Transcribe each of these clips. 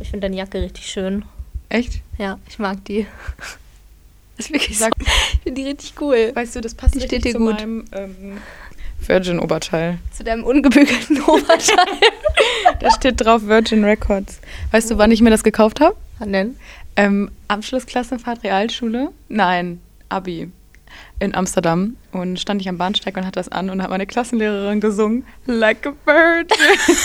Ich finde deine Jacke richtig schön. Echt? Ja, ich mag die. Das ist wirklich so. Ich finde die richtig cool. Weißt du, das passt Die richtig steht dir zu gut. meinem ähm, Virgin-Oberteil. Zu deinem ungebügelten Oberteil. Da steht drauf Virgin Records. Weißt du, wann ich mir das gekauft habe? Wann denn? Ähm, Abschlussklassenfahrt Realschule? Nein, Abi. In Amsterdam. Und stand ich am Bahnsteig und hatte das an und hat meine Klassenlehrerin gesungen, Like a Virgin.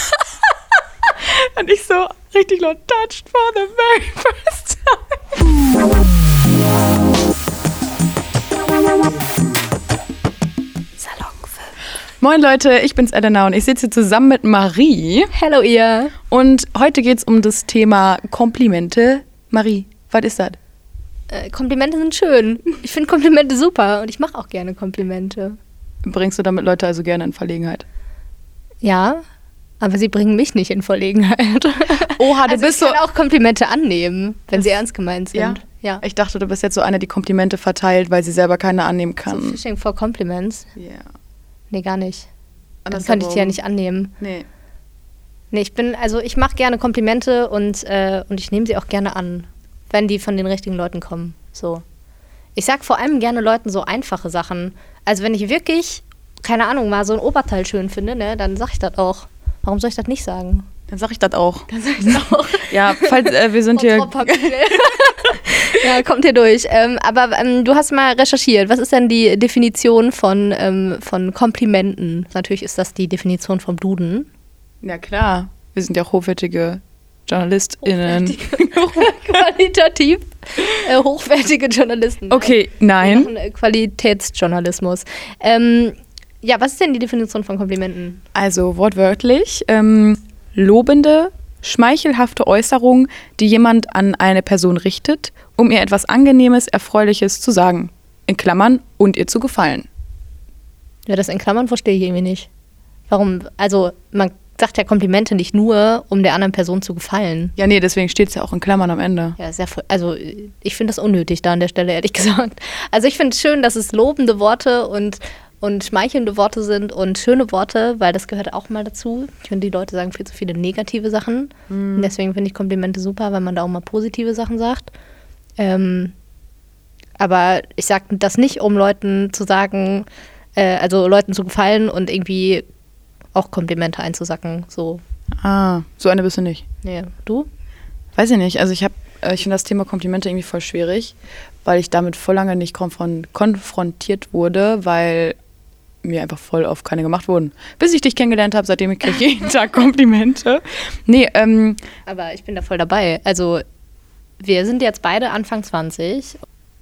und ich so richtig laut touched for the very first time. Moin Leute, ich bin's Elena und ich sitze hier zusammen mit Marie. Hello, ihr. Und heute geht's um das Thema Komplimente. Marie, was ist das? Äh, Komplimente sind schön. Ich finde Komplimente super und ich mache auch gerne Komplimente. Bringst du damit Leute also gerne in Verlegenheit? Ja, aber sie bringen mich nicht in Verlegenheit. Oha, du also bist ich so. kann auch Komplimente annehmen, wenn sie ernst gemeint sind. Ja? ja. Ich dachte, du bist jetzt so eine, die Komplimente verteilt, weil sie selber keine annehmen So kann. Fishing for Compliments? Ja. Nee, gar nicht. Das Andersherum. könnte ich dir ja nicht annehmen. Nee. Nee, ich bin, also ich mache gerne Komplimente und, äh, und ich nehme sie auch gerne an, wenn die von den richtigen Leuten kommen. So. Ich sag vor allem gerne Leuten so einfache Sachen. Also wenn ich wirklich, keine Ahnung, mal so ein Oberteil schön finde, ne, dann sag ich das auch. Warum soll ich das nicht sagen? Dann sag ich das auch. Dann sag ich auch. Ja, falls äh, wir sind hier. ja, kommt hier durch. Ähm, aber ähm, du hast mal recherchiert. Was ist denn die Definition von, ähm, von Komplimenten? Natürlich ist das die Definition vom Duden. Ja, klar. Wir sind ja hochwertige JournalistInnen. Qualitativ äh, hochwertige Journalisten. Okay, Wir nein. machen äh, Qualitätsjournalismus. Ähm, ja, was ist denn die Definition von Komplimenten? Also wortwörtlich, ähm, lobende, schmeichelhafte Äußerungen, die jemand an eine Person richtet, um ihr etwas Angenehmes, Erfreuliches zu sagen. In Klammern und ihr zu gefallen. Ja, das in Klammern verstehe ich irgendwie nicht. Warum? Also, man sagt ja Komplimente nicht nur, um der anderen Person zu gefallen. Ja, nee, deswegen steht es ja auch in Klammern am Ende. Ja, sehr, voll- also ich finde das unnötig da an der Stelle, ehrlich gesagt. Also ich finde es schön, dass es lobende Worte und, und schmeichelnde Worte sind und schöne Worte, weil das gehört auch mal dazu. Ich finde, die Leute sagen viel zu viele negative Sachen. Und deswegen finde ich Komplimente super, weil man da auch mal positive Sachen sagt. Ähm, aber ich sage das nicht, um Leuten zu sagen, äh, also Leuten zu gefallen und irgendwie auch Komplimente einzusacken. So, Ah, so eine bist du nicht. nee, du? Weiß ich nicht. Also ich habe, äh, ich finde das Thema Komplimente irgendwie voll schwierig, weil ich damit voll lange nicht konfron konfrontiert wurde, weil mir einfach voll oft keine gemacht wurden. Bis ich dich kennengelernt habe, seitdem ich kriege jeden Tag Komplimente. Nee, ähm, Aber ich bin da voll dabei. Also, wir sind jetzt beide Anfang 20.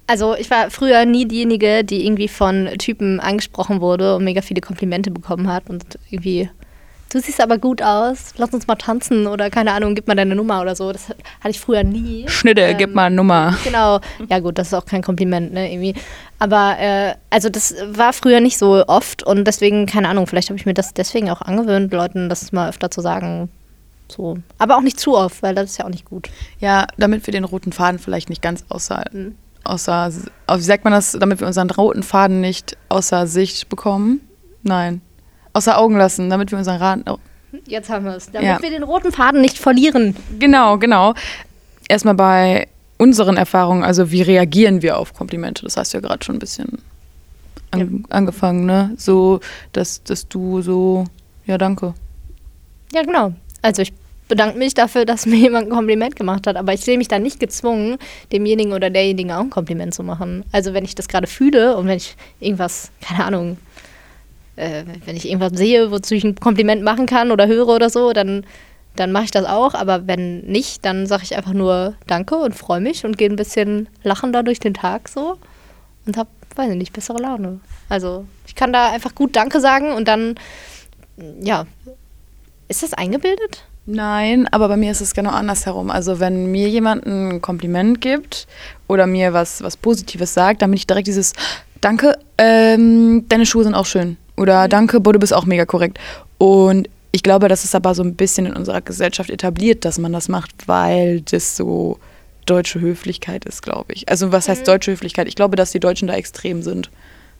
Also, ich war früher nie diejenige, die irgendwie von Typen angesprochen wurde und mega viele Komplimente bekommen hat und irgendwie. Du siehst aber gut aus, lass uns mal tanzen oder keine Ahnung, gib mal deine Nummer oder so. Das hatte ich früher nie. Schnitte, Ähm, gib mal eine Nummer. Genau, ja gut, das ist auch kein Kompliment, ne, irgendwie. Aber äh, also das war früher nicht so oft und deswegen, keine Ahnung, vielleicht habe ich mir das deswegen auch angewöhnt, Leuten das mal öfter zu sagen. So. Aber auch nicht zu oft, weil das ist ja auch nicht gut. Ja, damit wir den roten Faden vielleicht nicht ganz außer, Mhm. außer, wie sagt man das, damit wir unseren roten Faden nicht außer Sicht bekommen? Nein. Außer Augen lassen, damit wir unseren Raten. Oh. Jetzt haben wir es. Damit Ja. wir den roten Faden nicht verlieren. Genau, genau. Erstmal bei unseren Erfahrungen, also wie reagieren wir auf Komplimente? Das hast du ja gerade schon ein bisschen an, angefangen, ne? So, dass, dass du so, ja, danke. Ja, genau. Also ich bedanke mich dafür, dass mir jemand ein Kompliment gemacht hat, aber ich sehe mich dann nicht gezwungen, demjenigen oder derjenigen auch ein Kompliment zu machen. Also wenn ich das gerade fühle und wenn ich irgendwas, keine Ahnung, äh, wenn ich irgendwas sehe, wozu ich ein Kompliment machen kann oder höre oder so, dann, dann mache ich das auch. Aber wenn nicht, dann sage ich einfach nur Danke und freue mich und gehe ein bisschen lachender durch den Tag so und habe, weiß ich nicht, bessere Laune. Also ich kann da einfach gut Danke sagen und dann, ja, ist das eingebildet? Nein, aber bei mir ist es genau andersherum. Also wenn mir jemand ein Kompliment gibt oder mir was, was Positives sagt, dann bin ich direkt dieses Danke, ähm, deine Schuhe sind auch schön. Oder Danke, boah, du bist auch mega korrekt. Und ich glaube, das ist aber so ein bisschen in unserer Gesellschaft etabliert, dass man das macht, weil das so deutsche Höflichkeit ist, glaube ich. Also was heißt deutsche Höflichkeit? Ich glaube, dass die Deutschen da extrem sind,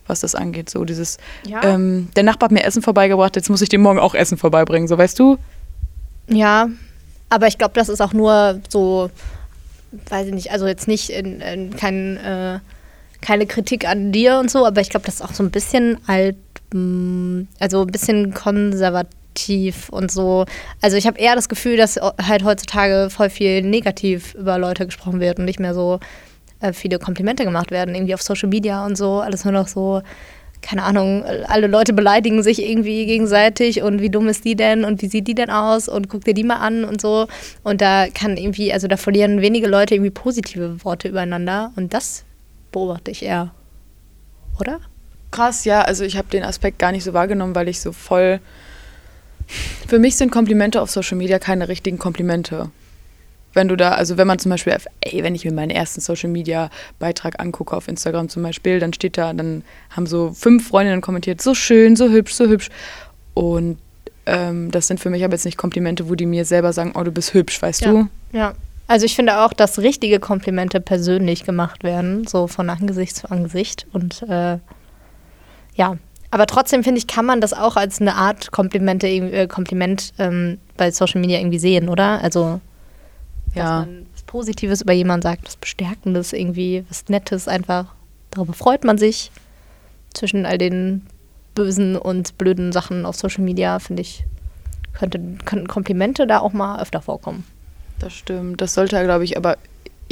was das angeht. So dieses, Ja. ähm, der Nachbar hat mir Essen vorbeigebracht, jetzt muss ich dem morgen auch Essen vorbeibringen. So weißt du? Ja, Aber ich glaube, das ist auch nur so, weiß ich nicht, also jetzt nicht in, in kein, äh, keine Kritik an dir und so, aber ich glaube, das ist auch so ein bisschen alt, also ein bisschen konservativ und so. Also ich habe eher das Gefühl, dass halt heutzutage voll viel negativ über Leute gesprochen wird und nicht mehr so äh, viele Komplimente gemacht werden, irgendwie auf Social Media und so, alles nur noch so keine Ahnung, alle Leute beleidigen sich irgendwie gegenseitig und wie dumm ist die denn und wie sieht die denn aus und guck dir die mal an und so. Und da kann irgendwie, also da verlieren wenige Leute irgendwie positive Worte übereinander und das beobachte ich eher. Oder? Krass, ja, also ich habe den Aspekt gar nicht so wahrgenommen, weil ich so voll. Für mich sind Komplimente auf Social Media keine richtigen Komplimente wenn du da, also wenn man zum Beispiel, ey, wenn ich mir meinen ersten Social Media Beitrag angucke auf Instagram zum Beispiel, dann steht da, dann haben so fünf Freundinnen kommentiert, so schön, so hübsch, so hübsch. Und ähm, das sind für mich aber jetzt nicht Komplimente, wo die mir selber sagen, oh, du bist hübsch, weißt ja. du? Ja. Also ich finde auch, dass richtige Komplimente persönlich gemacht werden, so von Angesicht zu Angesicht. Und äh, ja, aber trotzdem finde ich, kann man das auch als eine Art Komplimente, äh, Kompliment ähm, bei Social Media irgendwie sehen, oder? Also ja. dass man was Positives über jemanden sagt, was Bestärkendes irgendwie, was Nettes einfach. Darüber freut man sich. Zwischen all den bösen und blöden Sachen auf Social Media, finde ich, könnte, könnten Komplimente da auch mal öfter vorkommen. Das stimmt. Das sollte, glaube ich, aber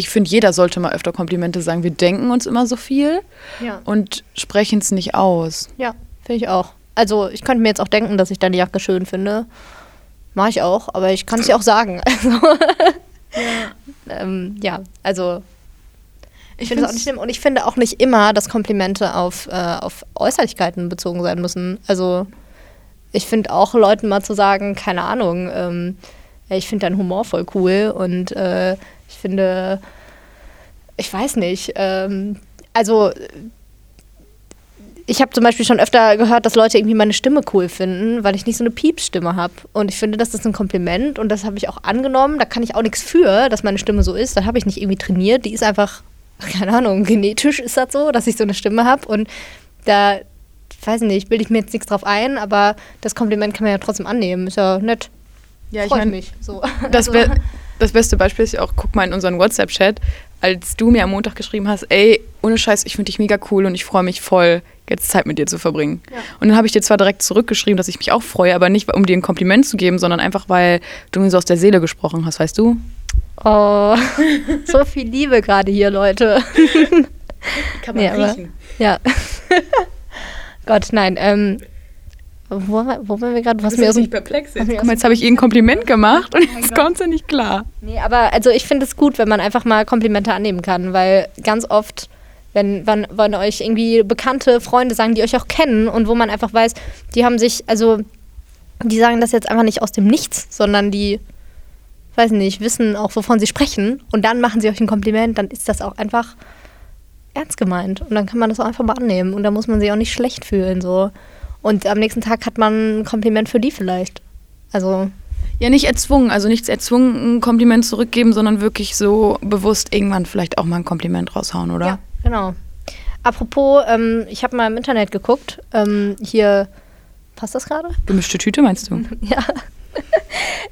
ich finde, jeder sollte mal öfter Komplimente sagen. Wir denken uns immer so viel ja. und sprechen es nicht aus. Ja, finde ich auch. Also ich könnte mir jetzt auch denken, dass ich deine Jacke schön finde. Mache ich auch, aber ich kann es ja auch sagen. Ja, ähm, ja also ich finde es auch nicht schlimm. Und ich finde auch nicht immer, dass Komplimente auf, äh, auf Äußerlichkeiten bezogen sein müssen. Also ich finde auch Leuten mal zu sagen, keine Ahnung, ähm, ich finde deinen Humor voll cool und äh, ich finde, ich weiß nicht, ähm, also ich habe zum Beispiel schon öfter gehört, dass Leute irgendwie meine Stimme cool finden, weil ich nicht so eine Piepsstimme habe. Und ich finde, das ist ein Kompliment und das habe ich auch angenommen. Da kann ich auch nichts für, dass meine Stimme so ist. Da habe ich nicht irgendwie trainiert. Die ist einfach, keine Ahnung, genetisch ist das so, dass ich so eine Stimme habe. Und da, weiß nicht, bilde ich mir jetzt nichts drauf ein, aber das Kompliment kann man ja trotzdem annehmen. Ist ja nett. Ja, ich meine, so. das, be das beste Beispiel ist ja auch, guck mal in unseren WhatsApp-Chat, als du mir am Montag geschrieben hast, ey, ohne Scheiß, ich finde dich mega cool und ich freue mich voll, jetzt Zeit mit dir zu verbringen. Ja. Und dann habe ich dir zwar direkt zurückgeschrieben, dass ich mich auch freue, aber nicht, um dir ein Kompliment zu geben, sondern einfach, weil du mir so aus der Seele gesprochen hast, weißt du? Oh, so viel Liebe gerade hier, Leute. Kann man nee, riechen. Aber, ja. Gott, nein. Ähm, wo, wo waren wir gerade? Was mir nicht perplex jetzt. Guck mal, jetzt habe ich ihr ein Kompliment gemacht und jetzt kommt sie nicht klar. Nee, aber also ich finde es gut, wenn man einfach mal Komplimente annehmen kann, weil ganz oft wenn, wenn, wenn euch irgendwie bekannte Freunde sagen, die euch auch kennen und wo man einfach weiß, die haben sich, also die sagen das jetzt einfach nicht aus dem Nichts, sondern die, weiß nicht, wissen auch, wovon sie sprechen und dann machen sie euch ein Kompliment, dann ist das auch einfach ernst gemeint und dann kann man das auch einfach mal annehmen und da muss man sich auch nicht schlecht fühlen so. Und am nächsten Tag hat man ein Kompliment für die vielleicht. Also ja, nicht erzwungen, also nichts erzwungen, ein Kompliment zurückgeben, sondern wirklich so bewusst irgendwann vielleicht auch mal ein Kompliment raushauen, oder? Ja, Genau. Apropos, ähm, ich habe mal im Internet geguckt. Ähm, hier, passt das gerade? Gemischte Tüte meinst du? ja.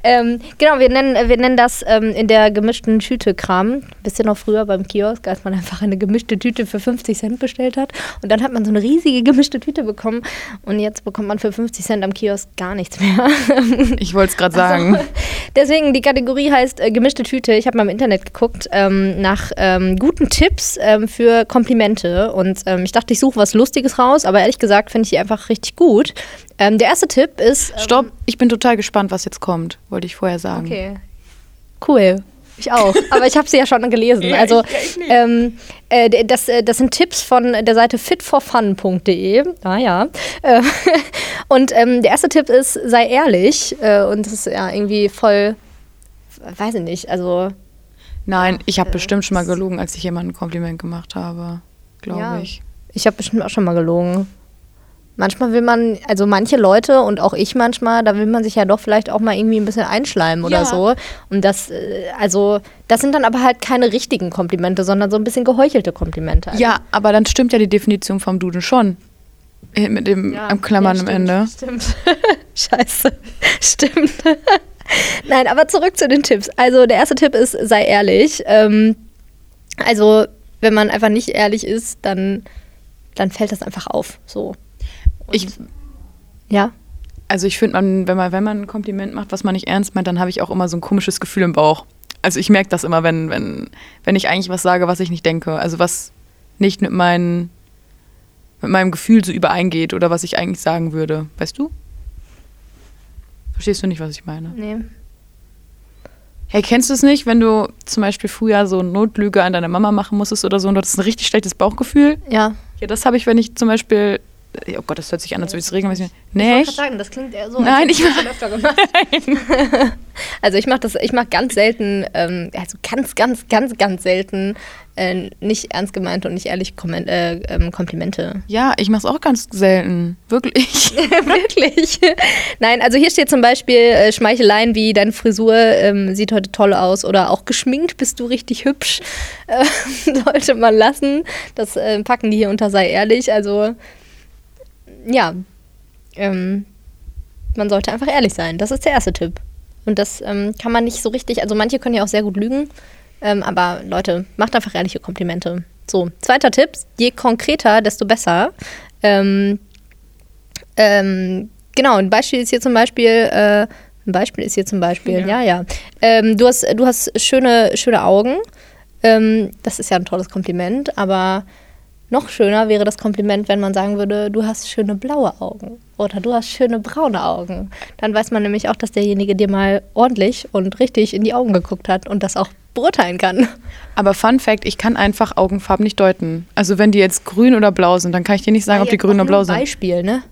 Ähm, genau, wir nennen, wir nennen das ähm, in der gemischten Tüte Kram. Bisschen noch früher beim Kiosk, als man einfach eine gemischte Tüte für 50 Cent bestellt hat. Und dann hat man so eine riesige gemischte Tüte bekommen. Und jetzt bekommt man für 50 Cent am Kiosk gar nichts mehr. ich wollte es gerade sagen. Also, deswegen, die Kategorie heißt äh, gemischte Tüte. Ich habe mal im Internet geguckt ähm, nach ähm, guten Tipps ähm, für Komplimente. Und ähm, ich dachte, ich suche was Lustiges raus. Aber ehrlich gesagt finde ich die einfach richtig gut. Ähm, der erste Tipp ist. Ähm, Stopp, ich bin total gespannt, was jetzt kommt, wollte ich vorher sagen. Okay. Cool. Ich auch. Aber ich habe sie ja schon gelesen. ja, also, ich, ich ähm, äh, das, äh, das sind Tipps von der Seite fitforfun.de. Ah ja. Äh, und ähm, der erste Tipp ist, sei ehrlich. Äh, und das ist ja irgendwie voll, weiß ich nicht, also. Nein, ich habe äh, bestimmt schon mal gelogen, als ich jemandem ein Kompliment gemacht habe. Glaube ja. ich. Ich habe bestimmt auch schon mal gelogen. Manchmal will man, also manche Leute und auch ich manchmal, da will man sich ja doch vielleicht auch mal irgendwie ein bisschen einschleimen oder ja. so. Und das, äh, also, das sind dann aber halt keine richtigen Komplimente, sondern so ein bisschen geheuchelte Komplimente. Also. Ja, aber dann stimmt ja die Definition vom Duden schon. Äh, mit dem ja, Klammern ja, stimmt, am Ende. Stimmt. Scheiße. Stimmt. Nein, aber zurück zu den Tipps. Also der erste Tipp ist, sei ehrlich. Ähm, also wenn man einfach nicht ehrlich ist, dann, dann fällt das einfach auf. So. Ich, ja. also ich finde, man, wenn man, wenn man ein Kompliment macht, was man nicht ernst meint, dann habe ich auch immer so ein komisches Gefühl im Bauch. Also ich merke das immer, wenn, wenn, wenn ich eigentlich was sage, was ich nicht denke. Also was nicht mit, meinen, mit meinem Gefühl so übereingeht oder was ich eigentlich sagen würde. Weißt du? Verstehst du nicht, was ich meine? Nee. Hey, kennst du es nicht, wenn du zum Beispiel früher so eine Notlüge an deine Mama machen musstest oder so und du hattest ein richtig schlechtes Bauchgefühl? Ja. Ja, das habe ich, wenn ich zum Beispiel. Oh Gott, das hört sich an, als würde ich es regelmäßig. Ich Nee, ich, sagen, das klingt eher so, Nein, ich das schon öfter gemacht. also ich mache das, ich mache ganz selten, ähm, also ganz, ganz, ganz, ganz selten äh, nicht ernst gemeinte und nicht ehrlich Kommen äh, ähm, Komplimente. ja, ich mache es auch ganz selten. Wirklich. Wirklich? Nein, also hier steht zum Beispiel äh, Schmeicheleien wie deine Frisur ähm, sieht heute toll aus oder auch geschminkt bist du richtig hübsch. Äh, sollte man lassen. Das äh, packen die hier unter sei ehrlich. Also ja, ähm, man sollte einfach ehrlich sein. Das ist der erste Tipp. Und das ähm, kann man nicht so richtig, also manche können ja auch sehr gut lügen, ähm, aber Leute, macht einfach ehrliche Komplimente. So, zweiter Tipp, je konkreter, desto besser. Ähm, ähm, genau, ein Beispiel ist hier zum Beispiel, äh, ein Beispiel ist hier zum Beispiel, ja, ja. Ähm, du, hast, du hast schöne, schöne Augen. Ähm, das ist ja ein tolles Kompliment, aber noch schöner wäre das Kompliment, wenn man sagen würde, du hast schöne blaue Augen oder du hast schöne braune Augen. Dann weiß man nämlich auch, dass derjenige dir mal ordentlich und richtig in die Augen geguckt hat und das auch beurteilen kann. Aber Fun Fact: Ich kann einfach Augenfarben nicht deuten. Also, wenn die jetzt grün oder blau sind, dann kann ich dir nicht sagen, ob die grün oder blau sind. Beispiel, ne?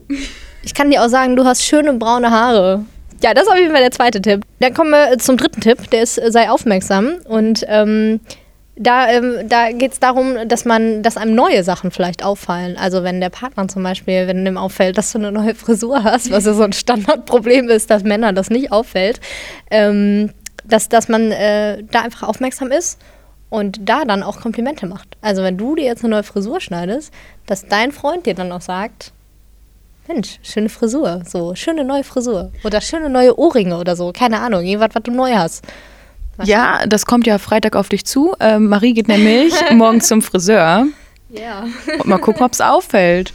Ich kann dir auch sagen, du hast schöne braune Haare. Ja, das ist auf jeden Fall der zweite Tipp. Dann kommen wir zum dritten Tipp, der ist, äh, sei aufmerksam. Und ähm, da, ähm, da geht es darum, dass man, dass einem neue Sachen vielleicht auffallen. Also wenn der Partner zum Beispiel, wenn dem auffällt, dass du eine neue Frisur hast, was ja so ein Standardproblem ist, dass Männern das nicht auffällt, ähm, dass, dass man äh, da einfach aufmerksam ist und da dann auch Komplimente macht. Also wenn du dir jetzt eine neue Frisur schneidest, dass dein Freund dir dann auch sagt, Mensch, schöne Frisur, so, schöne neue Frisur. Oder schöne neue Ohrringe oder so, keine Ahnung, irgendwas, was du neu hast. Ja, das kommt ja Freitag auf dich zu. Ähm, Marie geht nämlich morgen zum Friseur. Ja. Und mal gucken, ob es auffällt.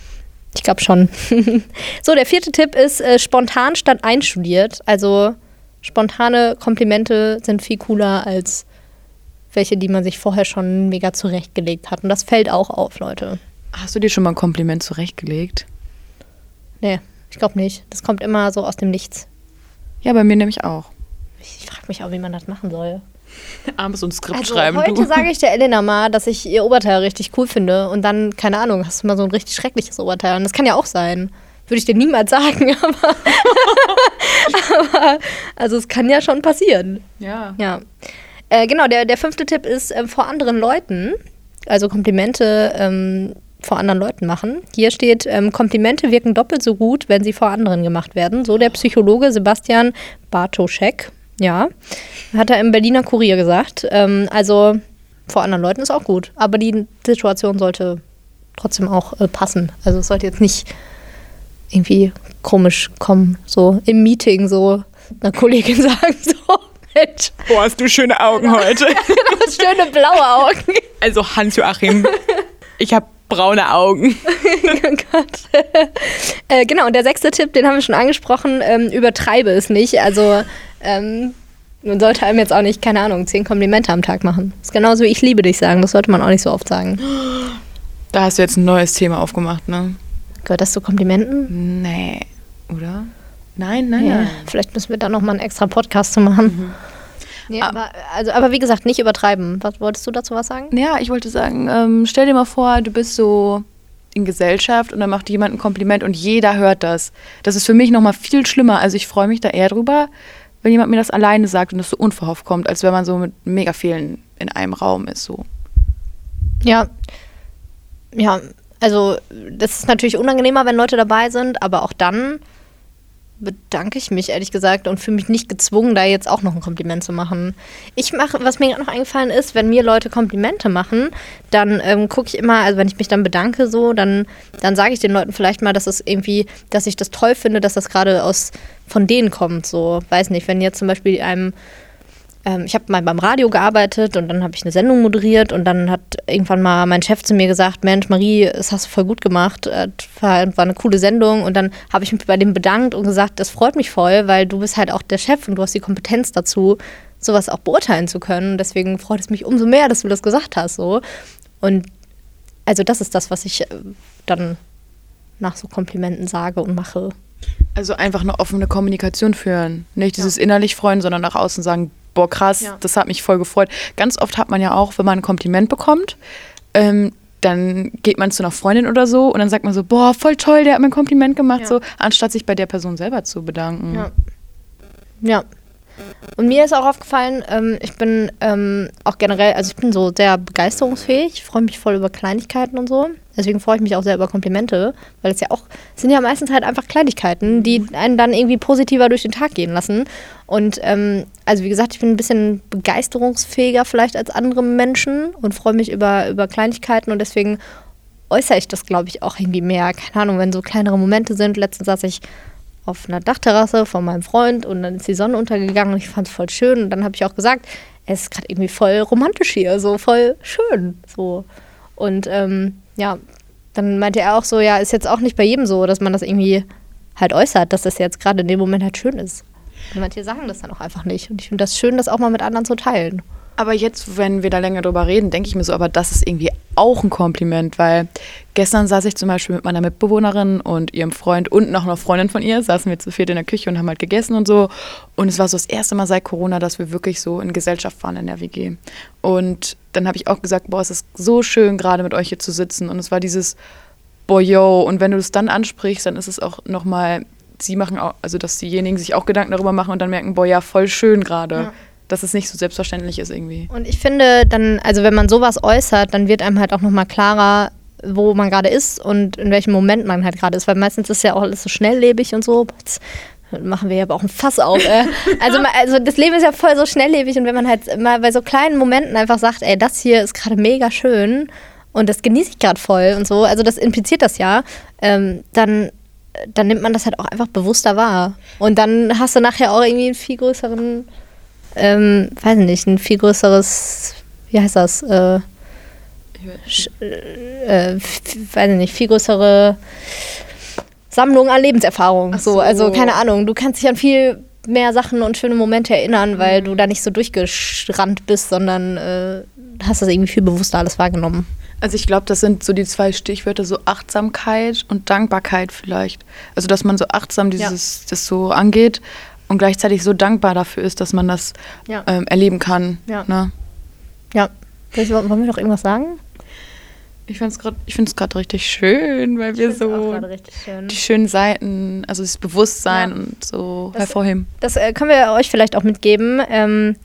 Ich glaube schon. so, der vierte Tipp ist äh, spontan statt einstudiert. Also spontane Komplimente sind viel cooler als welche, die man sich vorher schon mega zurechtgelegt hat. Und das fällt auch auf, Leute. Hast du dir schon mal ein Kompliment zurechtgelegt? Nee, ich glaube nicht. Das kommt immer so aus dem Nichts. Ja, bei mir nämlich auch. Mich auch, wie man das machen soll. Abends und Skript Also schreiben, heute sage ich der Elena mal, dass ich ihr Oberteil richtig cool finde und dann, keine Ahnung, hast du mal so ein richtig schreckliches Oberteil. Und das kann ja auch sein. Würde ich dir niemals sagen, aber, aber also es kann ja schon passieren. Ja. Ja. Äh, genau, der, der fünfte Tipp ist ähm, vor anderen Leuten, also Komplimente ähm, vor anderen Leuten machen. Hier steht, ähm, Komplimente wirken doppelt so gut, wenn sie vor anderen gemacht werden. So der Psychologe Sebastian Bartoschek. Ja, hat er im Berliner Kurier gesagt. Ähm, also vor anderen Leuten ist auch gut, aber die Situation sollte trotzdem auch äh, passen. Also es sollte jetzt nicht irgendwie komisch kommen, so im Meeting so einer Kollegin sagen, so, Mensch, Boah, hast du schöne Augen heute. du hast schöne blaue Augen. Also Hans-Joachim, ich habe braune Augen. oh Gott. äh, genau, und der sechste Tipp, den haben wir schon angesprochen, ähm, übertreibe es nicht. Also ähm, man sollte einem jetzt auch nicht, keine Ahnung, zehn Komplimente am Tag machen. Das ist genauso wie ich liebe dich sagen, das sollte man auch nicht so oft sagen. Da hast du jetzt ein neues Thema aufgemacht, ne? Gehört das zu Komplimenten? Nee, oder? Nein, nein, Ja, nein. vielleicht müssen wir da nochmal einen extra Podcast zu machen. Ja, aber, also, aber wie gesagt, nicht übertreiben. Was wolltest du dazu was sagen? Ja, ich wollte sagen, ähm, stell dir mal vor, du bist so in Gesellschaft und dann macht jemand ein Kompliment und jeder hört das. Das ist für mich nochmal viel schlimmer. Also ich freue mich da eher drüber, wenn jemand mir das alleine sagt und das so unverhofft kommt, als wenn man so mit mega vielen in einem Raum ist. So. Ja. Ja, also das ist natürlich unangenehmer, wenn Leute dabei sind, aber auch dann bedanke ich mich ehrlich gesagt und fühle mich nicht gezwungen, da jetzt auch noch ein Kompliment zu machen. Ich mache, was mir gerade noch eingefallen ist, wenn mir Leute Komplimente machen, dann ähm, gucke ich immer, also wenn ich mich dann bedanke, so, dann, dann sage ich den Leuten vielleicht mal, dass es irgendwie, dass ich das toll finde, dass das gerade aus von denen kommt. So, weiß nicht, wenn jetzt zum Beispiel einem ähm, ich habe mal beim Radio gearbeitet und dann habe ich eine Sendung moderiert und dann hat irgendwann mal mein Chef zu mir gesagt, Mensch, Marie, das hast du voll gut gemacht, das äh, war, war eine coole Sendung und dann habe ich mich bei dem bedankt und gesagt, das freut mich voll, weil du bist halt auch der Chef und du hast die Kompetenz dazu, sowas auch beurteilen zu können. Deswegen freut es mich umso mehr, dass du das gesagt hast. So. Und also das ist das, was ich äh, dann nach so Komplimenten sage und mache. Also einfach eine offene Kommunikation führen. Nicht dieses ja. innerlich freuen, sondern nach außen sagen, boah, krass, ja. das hat mich voll gefreut. Ganz oft hat man ja auch, wenn man ein Kompliment bekommt, ähm, dann geht man zu einer Freundin oder so und dann sagt man so, boah, voll toll, der hat mir ein Kompliment gemacht, ja. so, anstatt sich bei der Person selber zu bedanken. Ja. Ja, und mir ist auch aufgefallen, ähm, ich bin ähm, auch generell, also ich bin so sehr begeisterungsfähig, freue mich voll über Kleinigkeiten und so. Deswegen freue ich mich auch sehr über Komplimente, weil es ja auch, es sind ja meistens halt einfach Kleinigkeiten, die einen dann irgendwie positiver durch den Tag gehen lassen. Und ähm, also wie gesagt, ich bin ein bisschen begeisterungsfähiger vielleicht als andere Menschen und freue mich über, über Kleinigkeiten und deswegen äußere ich das, glaube ich, auch irgendwie mehr. Keine Ahnung, wenn so kleinere Momente sind. Letztens saß ich auf einer Dachterrasse von meinem Freund und dann ist die Sonne untergegangen und ich fand es voll schön. Und dann habe ich auch gesagt, es ist gerade irgendwie voll romantisch hier, so voll schön. So. Und ähm, ja, dann meinte er auch so, ja, ist jetzt auch nicht bei jedem so, dass man das irgendwie halt äußert, dass das jetzt gerade in dem Moment halt schön ist. Und manche sagen das dann auch einfach nicht. Und ich finde das schön, das auch mal mit anderen zu teilen. Aber jetzt, wenn wir da länger drüber reden, denke ich mir so, aber das ist irgendwie auch ein Kompliment, weil gestern saß ich zum Beispiel mit meiner Mitbewohnerin und ihrem Freund und noch einer Freundin von ihr, saßen wir zu viert in der Küche und haben halt gegessen und so. Und es war so das erste Mal seit Corona, dass wir wirklich so in Gesellschaft waren in der WG. Und dann habe ich auch gesagt, boah, es ist so schön, gerade mit euch hier zu sitzen. Und es war dieses, boah, yo. Und wenn du das dann ansprichst, dann ist es auch nochmal, sie machen auch, also dass diejenigen sich auch Gedanken darüber machen und dann merken, boah, ja, voll schön gerade. Ja dass es nicht so selbstverständlich ist irgendwie. Und ich finde dann, also wenn man sowas äußert, dann wird einem halt auch nochmal klarer, wo man gerade ist und in welchem Moment man halt gerade ist, weil meistens ist ja auch alles so schnelllebig und so. Jetzt machen wir ja aber auch ein Fass auf. Äh. Also, also das Leben ist ja voll so schnelllebig und wenn man halt mal bei so kleinen Momenten einfach sagt, ey, das hier ist gerade mega schön und das genieße ich gerade voll und so, also das impliziert das ja, ähm, dann dann nimmt man das halt auch einfach bewusster wahr. Und dann hast du nachher auch irgendwie einen viel größeren ähm, weiß nicht, ein viel größeres, wie heißt das? Äh, äh, weiß nicht, viel größere Sammlung an Lebenserfahrung. So. so. also keine Ahnung, du kannst dich an viel mehr Sachen und schöne Momente erinnern, weil mhm. du da nicht so durchgerannt bist, sondern äh, hast das irgendwie viel bewusster alles wahrgenommen. Also ich glaube, das sind so die zwei Stichwörter, so Achtsamkeit und Dankbarkeit vielleicht. Also dass man so achtsam dieses ja. das so angeht und gleichzeitig so dankbar dafür ist, dass man das ja. ähm, erleben kann. Ja. Ne? Ja. Wollen wir noch irgendwas sagen? Ich finde es gerade richtig schön, weil wir so schön. die schönen Seiten, also das Bewusstsein ja. und so das, hervorheben. Das äh, können wir euch vielleicht auch mitgeben. Ähm,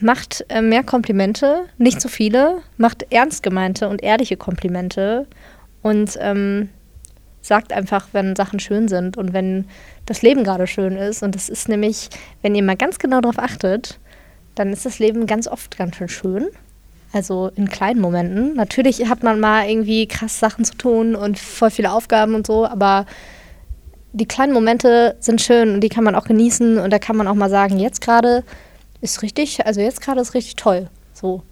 macht äh, mehr Komplimente, nicht zu so viele. Macht ernst gemeinte und ehrliche Komplimente. Und ähm, sagt einfach, wenn Sachen schön sind und wenn das Leben gerade schön ist. Und das ist nämlich, wenn ihr mal ganz genau darauf achtet, dann ist das Leben ganz oft ganz schön schön. Also in kleinen Momenten. Natürlich hat man mal irgendwie krass Sachen zu tun und voll viele Aufgaben und so, aber die kleinen Momente sind schön und die kann man auch genießen und da kann man auch mal sagen, jetzt gerade ist richtig, also jetzt gerade ist richtig toll. So.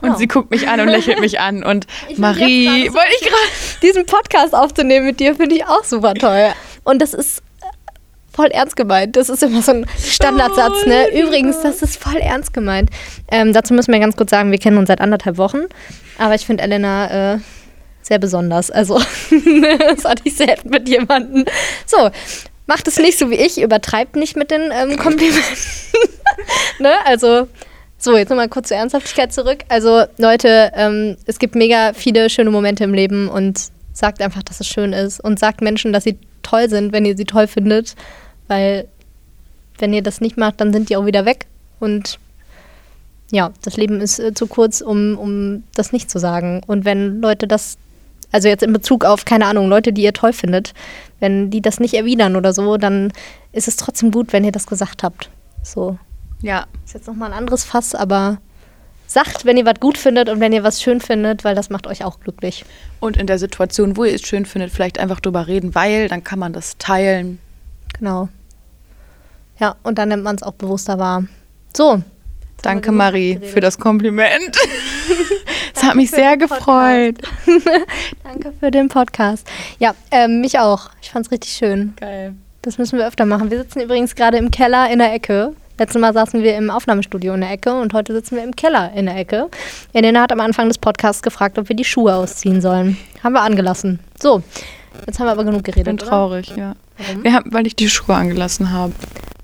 Genau. Und sie guckt mich an und lächelt mich an. Und Marie, wollte ich gerade. Diesen Podcast aufzunehmen mit dir finde ich auch super toll. Und das ist voll ernst gemeint. Das ist immer so ein Standardsatz, ne? Oh, Übrigens, das ist voll ernst gemeint. Ähm, dazu müssen wir ganz kurz sagen, wir kennen uns seit anderthalb Wochen. Aber ich finde Elena äh, sehr besonders. Also, das hatte ich selten mit jemandem. So, macht es nicht so wie ich, übertreibt nicht mit den ähm, Komplimenten. ne? Also, so, jetzt nochmal kurz zur Ernsthaftigkeit zurück. Also, Leute, ähm, es gibt mega viele schöne Momente im Leben und sagt einfach, dass es schön ist und sagt Menschen, dass sie toll sind, wenn ihr sie toll findet, weil wenn ihr das nicht macht, dann sind die auch wieder weg und ja, das Leben ist äh, zu kurz, um, um das nicht zu sagen. Und wenn Leute das Also jetzt in Bezug auf, keine Ahnung, Leute, die ihr toll findet. Wenn die das nicht erwidern oder so, dann ist es trotzdem gut, wenn ihr das gesagt habt. So. Ja. Ist jetzt nochmal ein anderes Fass, aber sagt, wenn ihr was gut findet und wenn ihr was schön findet, weil das macht euch auch glücklich. Und in der Situation, wo ihr es schön findet, vielleicht einfach drüber reden, weil dann kann man das teilen. Genau. Ja, und dann nimmt man es auch bewusster wahr. So. Danke, Marie, für das Kompliment. Das hat mich sehr gefreut. Danke für den Podcast. Ja, ähm, mich auch. Ich fand es richtig schön. Geil. Das müssen wir öfter machen. Wir sitzen übrigens gerade im Keller in der Ecke. Letztes Mal saßen wir im Aufnahmestudio in der Ecke und heute sitzen wir im Keller in der Ecke. Elena hat am Anfang des Podcasts gefragt, ob wir die Schuhe ausziehen sollen. Haben wir angelassen. So, jetzt haben wir aber genug Ich geredet. bin oder? traurig, ja. Warum? Haben, weil ich die Schuhe angelassen habe.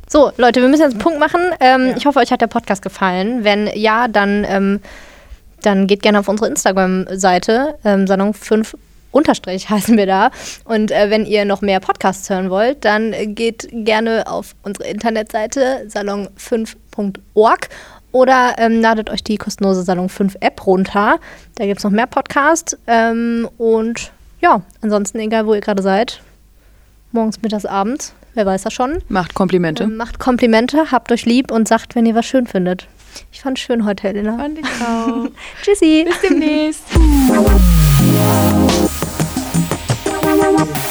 So, Leute, wir müssen jetzt einen Punkt machen. Ähm, Ja. Ich hoffe, euch hat der Podcast gefallen. Wenn ja, dann, ähm, dann geht gerne auf unsere Instagram-Seite, ähm, Salon 5 Unterstrich heißen wir da. Und äh, wenn ihr noch mehr Podcasts hören wollt, dann geht gerne auf unsere Internetseite salon5.org oder ähm, ladet euch die kostenlose Salon 5 App runter. Da gibt es noch mehr Podcasts. Ähm, und ja, ansonsten, egal wo ihr gerade seid, morgens, mittags, abends, wer weiß das schon. Macht Komplimente. Ähm, Macht Komplimente, habt euch lieb und sagt, wenn ihr was schön findet. Ich fand es schön heute, Helena. Fand ich auch. Tschüssi. Bis demnächst. Thank